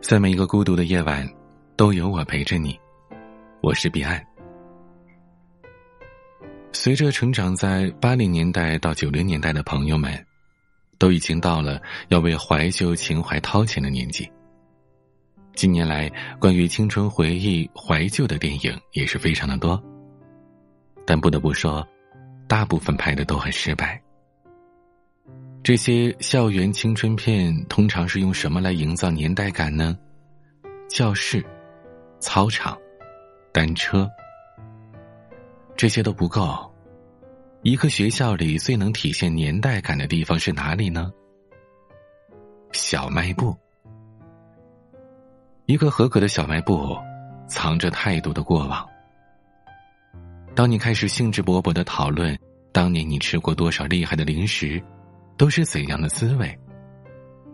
在每一个孤独的夜晚，都有我陪着你。我是彼岸。随着成长在八零年代到九零年代的朋友们，都已经到了要为怀旧情怀掏钱的年纪。近年来，关于青春回忆、怀旧的电影也是非常的多。但不得不说，大部分拍的都很失败。这些校园青春片通常是用什么来营造年代感呢？教室、操场、单车，这些都不够。一个学校里最能体现年代感的地方是哪里呢？小卖部。一个合格的小卖部，藏着太多的过往。当你开始兴致勃勃的讨论当年你吃过多少厉害的零食。都是怎样的滋味？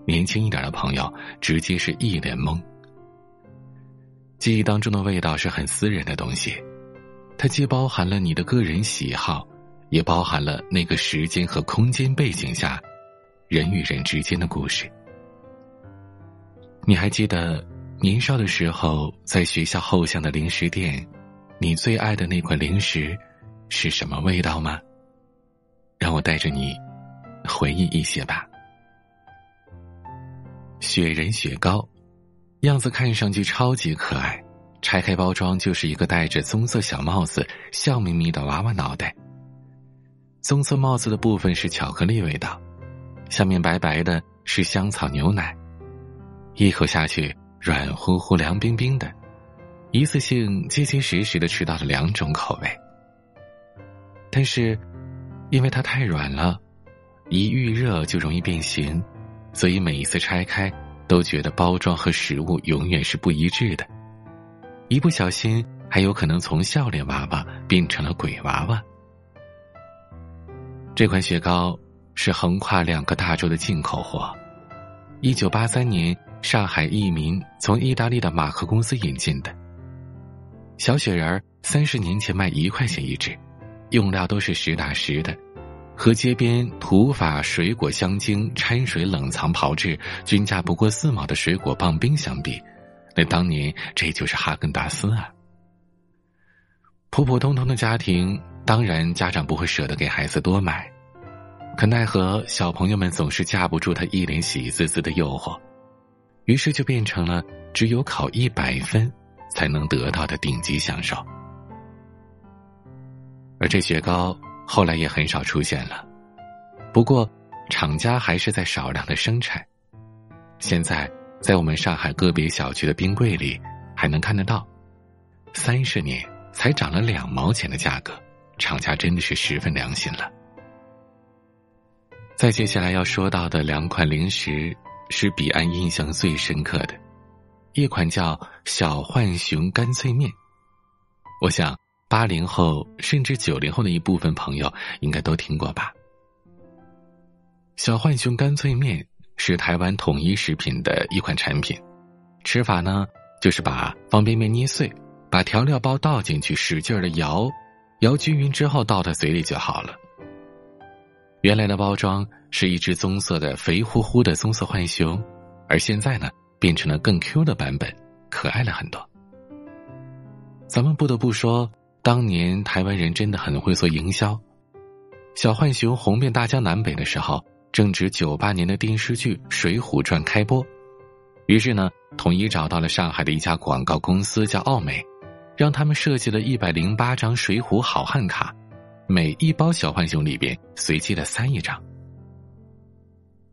年轻一点的朋友直接是一脸懵。记忆当中的味道是很私人的东西，它既包含了你的个人喜好，也包含了那个时间和空间背景下人与人之间的故事。你还记得年少的时候在学校后巷的零食店，你最爱的那款零食是什么味道吗？让我带着你。回忆一些吧。雪人雪糕，样子看上去超级可爱，拆开包装就是一个戴着棕色小帽子、笑眯眯的娃娃脑袋。棕色帽子的部分是巧克力味道，下面白白的是香草牛奶，一口下去软乎乎、凉冰冰的，一次性结结实实的吃到了两种口味。但是，因为它太软了。一遇热就容易变形，所以每一次拆开都觉得包装和实物永远是不一致的，一不小心还有可能从笑脸娃娃变成了鬼娃娃。这款雪糕是横跨两个大洲的进口货，一九八三年上海益民从意大利的马克公司引进的。小雪人儿三十年前卖一块钱一只，用料都是实打实的。和街边土法水果香精掺水冷藏炮制、均价不过四毛的水果棒冰相比，那当年这就是哈根达斯啊！普普通通的家庭，当然家长不会舍得给孩子多买，可奈何小朋友们总是架不住他一脸喜滋滋的诱惑，于是就变成了只有考一百分才能得到的顶级享受。而这雪糕。后来也很少出现了，不过厂家还是在少量的生产。现在在我们上海个别小区的冰柜里还能看得到，三十年才涨了两毛钱的价格，厂家真的是十分良心了。再接下来要说到的两款零食是彼岸印象最深刻的，一款叫小浣熊干脆面，我想。八零后甚至九零后的一部分朋友应该都听过吧？小浣熊干脆面是台湾统一食品的一款产品，吃法呢就是把方便面捏碎，把调料包倒进去，使劲的摇，摇均匀之后倒在嘴里就好了。原来的包装是一只棕色的肥乎乎的棕色浣熊，而现在呢变成了更 Q 的版本，可爱了很多。咱们不得不说。当年台湾人真的很会做营销，小浣熊红遍大江南北的时候，正值九八年的电视剧《水浒传》开播，于是呢，统一找到了上海的一家广告公司叫奥美，让他们设计了一百零八张水浒好汉卡，每一包小浣熊里边随机的塞一张。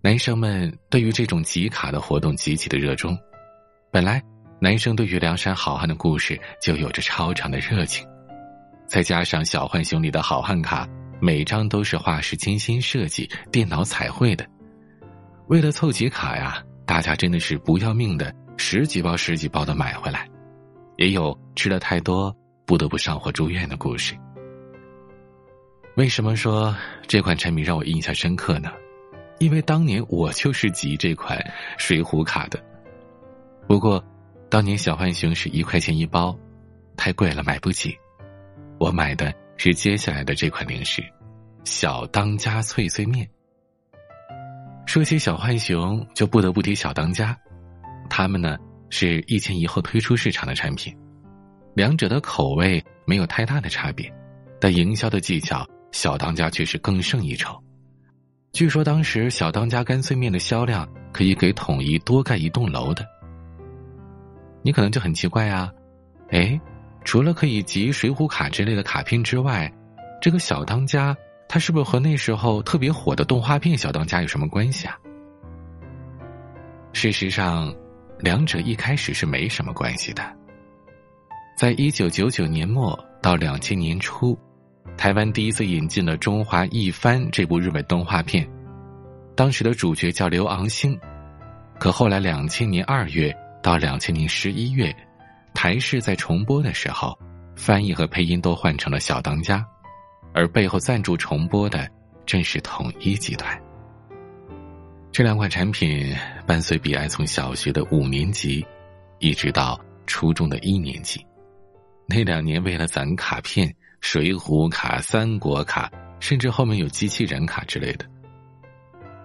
男生们对于这种集卡的活动极其的热衷，本来男生对于梁山好汉的故事就有着超长的热情。再加上小浣熊里的好汉卡，每张都是画师精心设计、电脑彩绘的。为了凑齐卡呀，大家真的是不要命的，十几包、十几包的买回来。也有吃的太多，不得不上火住院的故事。为什么说这款产品让我印象深刻呢？因为当年我就是集这款水浒卡的。不过，当年小浣熊是一块钱一包，太贵了，买不起。我买的是接下来的这款零食，小当家脆脆面。说起小浣熊，就不得不提小当家，他们呢是一前一后推出市场的产品，两者的口味没有太大的差别，但营销的技巧，小当家却是更胜一筹。据说当时小当家干脆面的销量可以给统一多盖一栋楼的。你可能就很奇怪啊，哎，除了可以集水浒卡之类的卡片之外，这个小当家它是不是和那时候特别火的动画片小当家有什么关系啊？事实上，两者一开始是没什么关系的。在一九九九年末到两千年初。台湾第一次引进了《中华一番》这部日本动画片，当时的主角叫刘昂星，可后来两千年二月到两千年十一月，台式在重播的时候，翻译和配音都换成了小当家，而背后赞助重播的正是统一集团。这两款产品伴随彼岸从小学的五年级，一直到初中的一年级，那两年为了攒卡片。水浒卡、三国卡，甚至后面有机器人卡之类的。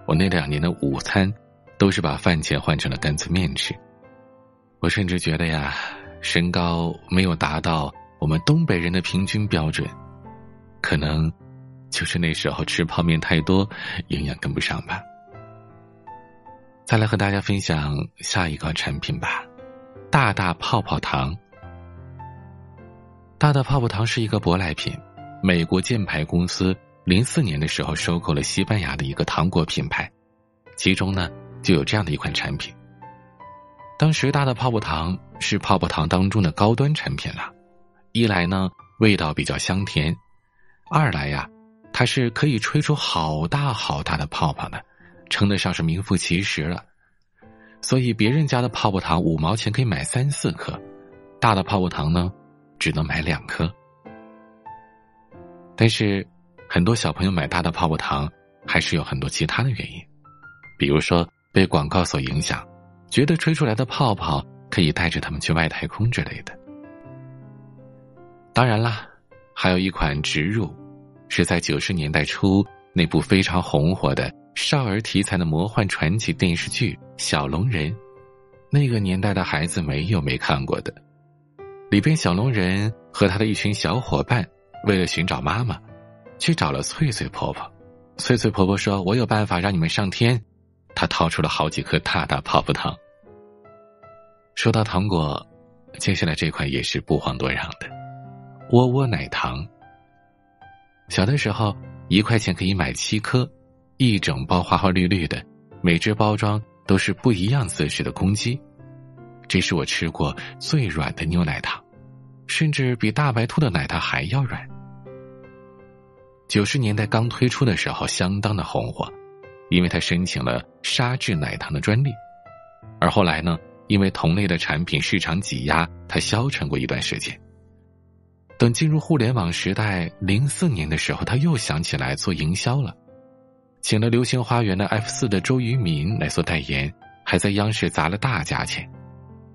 我那两年的午餐，都是把饭钱换成了干脆面吃。我甚至觉得呀，身高没有达到我们东北人的平均标准，可能就是那时候吃泡面太多，营养跟不上吧。再来和大家分享下一个产品吧，大大泡泡糖。大大泡泡糖是一个舶来品，美国箭牌公司零四年的时候收购了西班牙的一个糖果品牌，其中呢就有这样的一款产品。当时大大泡泡糖是泡泡糖当中的高端产品了，一来呢味道比较香甜，二来呀它是可以吹出好大好大的泡泡的，称得上是名副其实了。所以别人家的泡泡糖五毛钱可以买三四颗，大的泡泡糖呢。只能买两颗，但是很多小朋友买大的泡泡糖，还是有很多其他的原因，比如说被广告所影响，觉得吹出来的泡泡可以带着他们去外太空之类的。当然啦，还有一款植入，是在九十年代初那部非常红火的少儿题材的魔幻传奇电视剧《小龙人》，那个年代的孩子没有没看过的。里边小龙人和他的一群小伙伴，为了寻找妈妈，去找了翠翠婆婆。翠翠婆婆说：“我有办法让你们上天。”她掏出了好几颗大大泡泡糖。说到糖果，接下来这款也是不遑多让的——窝窝奶糖。小的时候，一块钱可以买七颗，一整包花花绿绿的，每只包装都是不一样姿势的公鸡。这是我吃过最软的牛奶糖。甚至比大白兔的奶糖还要软。九十年代刚推出的时候，相当的红火，因为他申请了沙质奶糖的专利。而后来呢，因为同类的产品市场挤压，它消沉过一段时间。等进入互联网时代，零四年的时候，他又想起来做营销了，请了流星花园的 F 四的周渝民来做代言，还在央视砸了大价钱。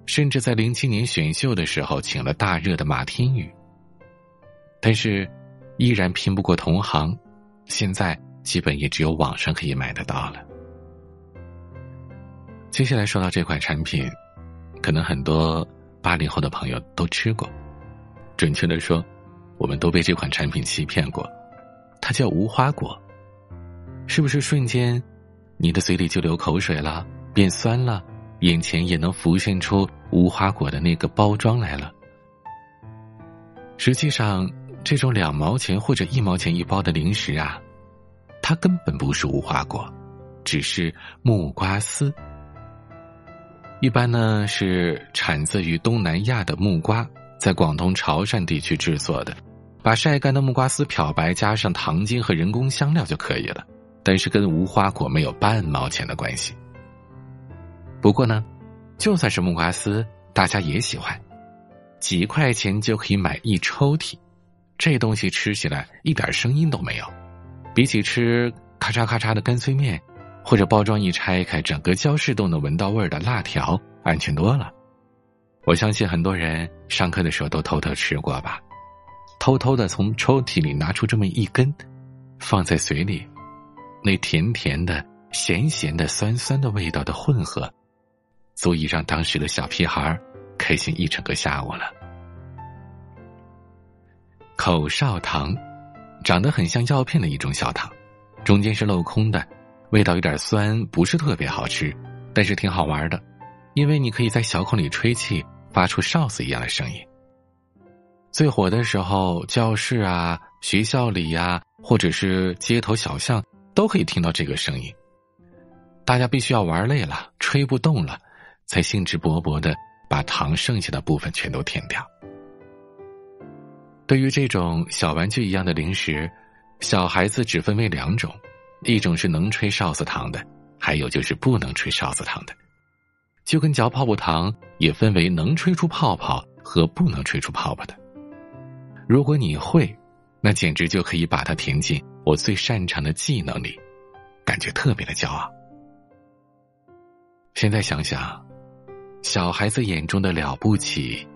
甚至在零七年选秀的时候，请了大热的马天宇，但是依然拼不过同行。现在基本也只有网上可以买得到了。接下来说到这款产品，可能很多八零后的朋友都吃过，准确的说，我们都被这款产品欺骗过。它叫无花果，是不是瞬间你的嘴里就流口水了，变酸了？眼前也能浮现出无花果的那个包装来了。实际上，这种两毛钱或者一毛钱一包的零食啊，它根本不是无花果，只是木瓜丝。一般呢是产自于东南亚的木瓜，在广东潮汕地区制作的，把晒干的木瓜丝漂白，加上糖精和人工香料就可以了。但是跟无花果没有半毛钱的关系。不过呢，就算是木瓜丝，大家也喜欢，几块钱就可以买一抽屉，这东西吃起来一点声音都没有，比起吃咔嚓咔嚓的干脆面，或者包装一拆开，整个教室都能闻到味儿的辣条，安全多了。我相信很多人上课的时候都偷偷吃过吧，偷偷的从抽屉里拿出这么一根，放在嘴里，那甜甜的、咸咸的、酸酸的味道的混合。足以让当时的小屁孩开心一整个下午了。口哨糖，长得很像药片的一种小糖，中间是镂空的，味道有点酸，不是特别好吃，但是挺好玩的，因为你可以在小孔里吹气，发出哨子一样的声音。最火的时候，教室啊、学校里呀，或者是街头小巷，都可以听到这个声音。大家必须要玩累了，吹不动了，才兴致勃勃的把糖剩下的部分全都舔掉。对于这种小玩具一样的零食，小孩子只分为两种，一种是能吹哨子糖的，还有就是不能吹哨子糖的。就跟嚼泡泡糖也分为能吹出泡泡和不能吹出泡泡的。如果你会，那简直就可以把它填进我最擅长的技能里，感觉特别的骄傲。现在想想，小孩子眼中的了不起，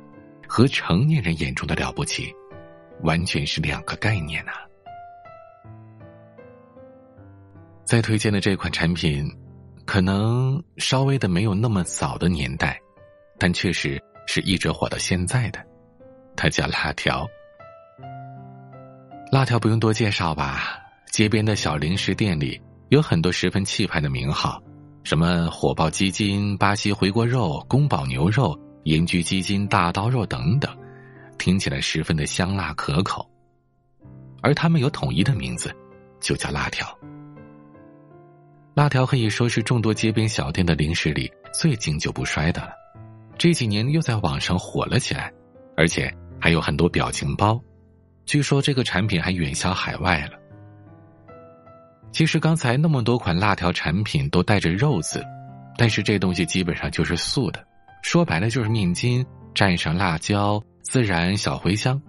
和成年人眼中的了不起。完全是两个概念呐！再推荐的这款产品，可能稍微的没有那么早的年代，但确实是一直火到现在的。它叫辣条。辣条不用多介绍吧？街边的小零食店里有很多十分气派的名号，什么火爆鸡筋、巴西回锅肉、宫保牛肉、盐焗鸡筋、大刀肉等等。听起来十分的香辣可口，而它们有统一的名字，就叫辣条。辣条可以说是众多街边小店的零食里最经久不衰的了。这几年又在网上火了起来，而且还有很多表情包。据说这个产品还远销海外了。其实刚才那么多款辣条产品都带着肉字，但是这东西基本上就是素的，说白了就是面筋蘸上辣椒。孜然、小茴香，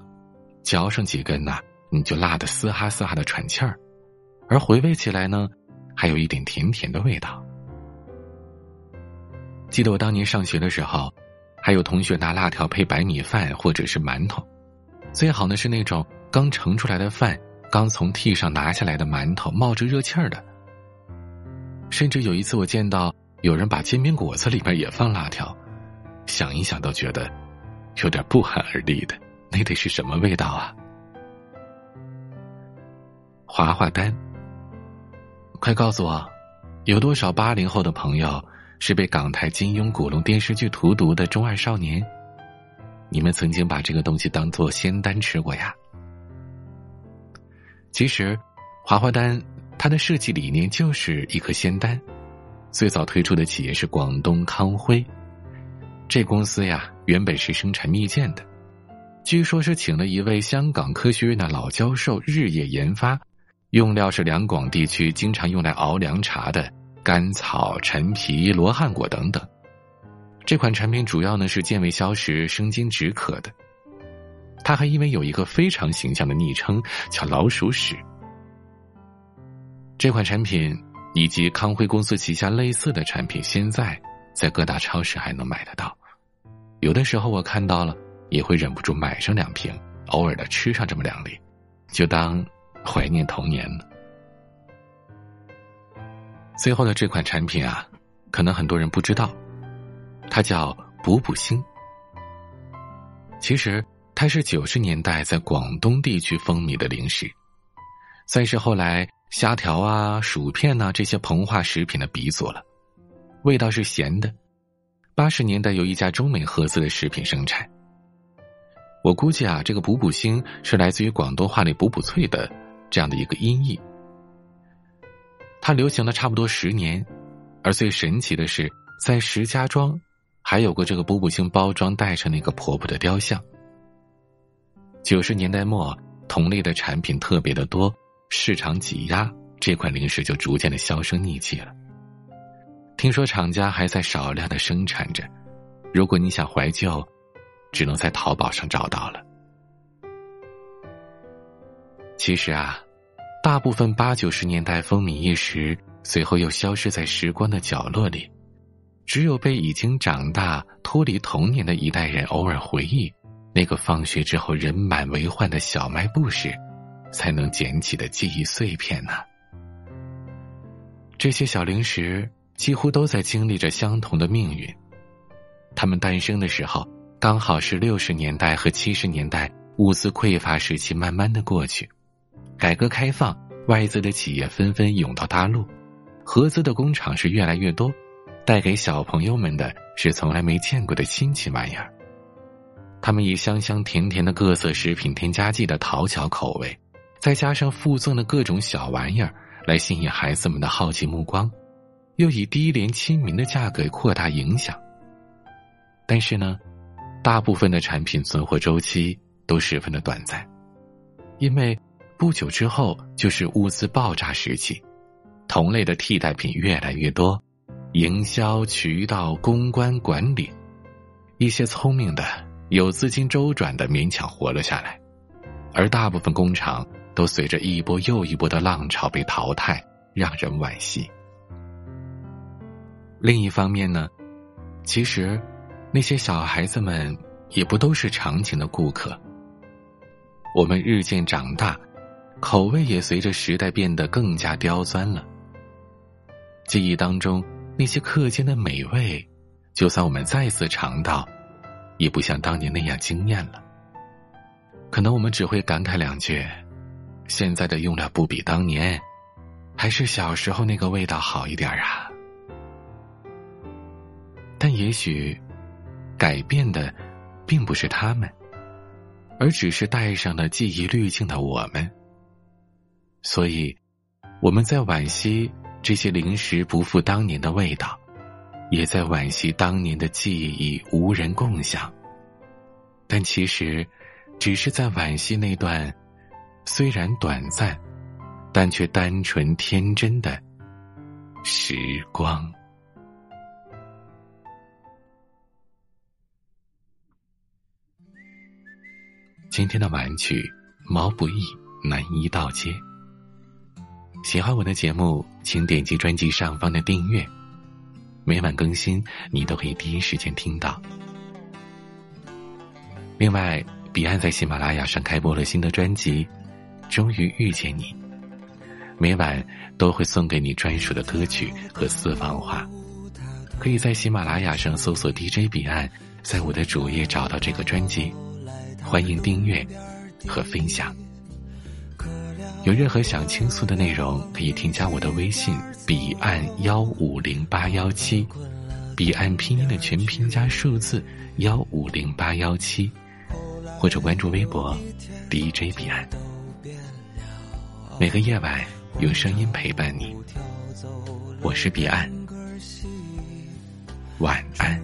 嚼上几根呐，你就辣得嘶哈嘶哈的喘气儿，而回味起来呢，还有一点甜甜的味道。记得我当年上学的时候，还有同学拿辣条配白米饭或者是馒头，最好呢是那种刚盛出来的饭，刚从屉上拿下来的馒头，冒着热气儿的。甚至有一次我见到有人把煎饼果子里边也放辣条，想一想都觉得。有点不寒而栗的，那得是什么味道啊？滑滑丹，快告诉我，有多少八零后的朋友是被港台金庸、古龙电视剧荼毒的中二少年？你们曾经把这个东西当做仙丹吃过呀？其实，华华丹它的设计理念就是一颗仙丹，最早推出的企业是广东康辉。这公司呀，原本是生产蜜饯的，据说是请了一位香港科学院的老教授日夜研发，用料是两广地区经常用来熬凉茶的甘草、陈皮、罗汉果等等。这款产品主要呢是健胃消食、生津止渴的。它还因为有一个非常形象的昵称叫“老鼠屎”。这款产品以及康辉公司旗下类似的产品，现在。在各大超市还能买得到，有的时候我看到了也会忍不住买上两瓶，偶尔的吃上这么两粒，就当怀念童年了。最后的这款产品啊，可能很多人不知道，它叫补补星。其实它是九十年代在广东地区风靡的零食，算是后来虾条啊、薯片呐这些膨化食品的鼻祖了。味道是咸的，八十年代有一家中美合资的食品生产。我估计啊，这个“补补星”是来自于广东话里“补补脆”的这样的一个音译。它流行了差不多十年，而最神奇的是，在石家庄还有过这个“补补星”包装带上那个婆婆的雕像。九十年代末，同类的产品特别的多，市场挤压，这款零食就逐渐的销声匿迹了。听说厂家还在少量的生产着，如果你想怀旧，只能在淘宝上找到了。其实啊，大部分八九十年代风靡一时，随后又消失在时光的角落里，只有被已经长大、脱离童年的一代人偶尔回忆那个放学之后人满为患的小卖部时，才能捡起的记忆碎片呢。这些小零食。几乎都在经历着相同的命运，他们诞生的时候，刚好是六十年代和七十年代物资匮乏时期，慢慢的过去。改革开放，外资的企业纷纷涌到大陆，合资的工厂是越来越多，带给小朋友们的是从来没见过的新奇玩意儿。他们以香香甜甜的各色食品添加剂的讨巧口味，再加上附赠的各种小玩意儿来吸引孩子们的好奇目光，又以低廉亲民的价格扩大影响。但是呢，大部分的产品存活周期都十分的短暂，因为。不久之后就是物资爆炸时期，同类的替代品越来越多，营销渠道、公关管理，一些聪明的、有资金周转的勉强活了下来，而大部分工厂都随着一波又一波的浪潮被淘汰，让人惋惜。另一方面呢，其实那些小孩子们也不都是长情的顾客，我们日渐长大。口味也随着时代变得更加刁钻了。记忆当中那些课间的美味，就算我们再次尝到，也不像当年那样惊艳了。可能我们只会感慨两句：“现在的用料不比当年，还是小时候那个味道好一点啊。”但也许，改变的，并不是他们，而只是带上了记忆滤镜的我们。所以，我们在惋惜这些零食不复当年的味道，也在惋惜当年的记忆无人共享。但其实，只是在惋惜那段虽然短暂，但却单纯天真的时光。今天的晚曲，毛不易《南一道街》。喜欢我的节目，请点击专辑上方的订阅，每晚更新，你都可以第一时间听到。另外，彼岸在喜马拉雅上开播了新的专辑《终于遇见你》，每晚都会送给你专属的歌曲和私房话。可以在喜马拉雅上搜索 DJ 彼岸，在我的主页找到这个专辑，欢迎订阅和分享。有任何想倾诉的内容，可以添加我的微信彼岸幺五零八幺七，彼岸拼音的全拼加数字幺五零八幺七，或者关注微博 DJ 彼岸。每个夜晚有声音陪伴你，我是彼岸，晚安。